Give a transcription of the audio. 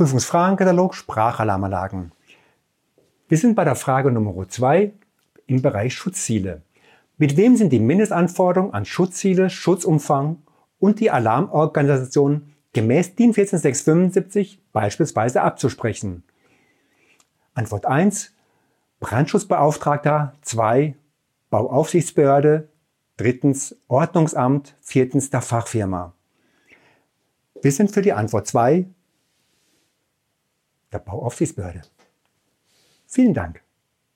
Prüfungsfragenkatalog Sprachalarmanlagen. Wir sind bei der Frage Nummer 2 im Bereich Schutzziele. Mit wem sind die Mindestanforderungen an Schutzziele, Schutzumfang und die Alarmorganisation gemäß DIN 14675 beispielsweise abzusprechen? Antwort 1 Brandschutzbeauftragter, 2 Bauaufsichtsbehörde, drittens Ordnungsamt, viertens der Fachfirma. Wir sind für die Antwort 2 der Bauaufsichtsbehörde. Vielen Dank.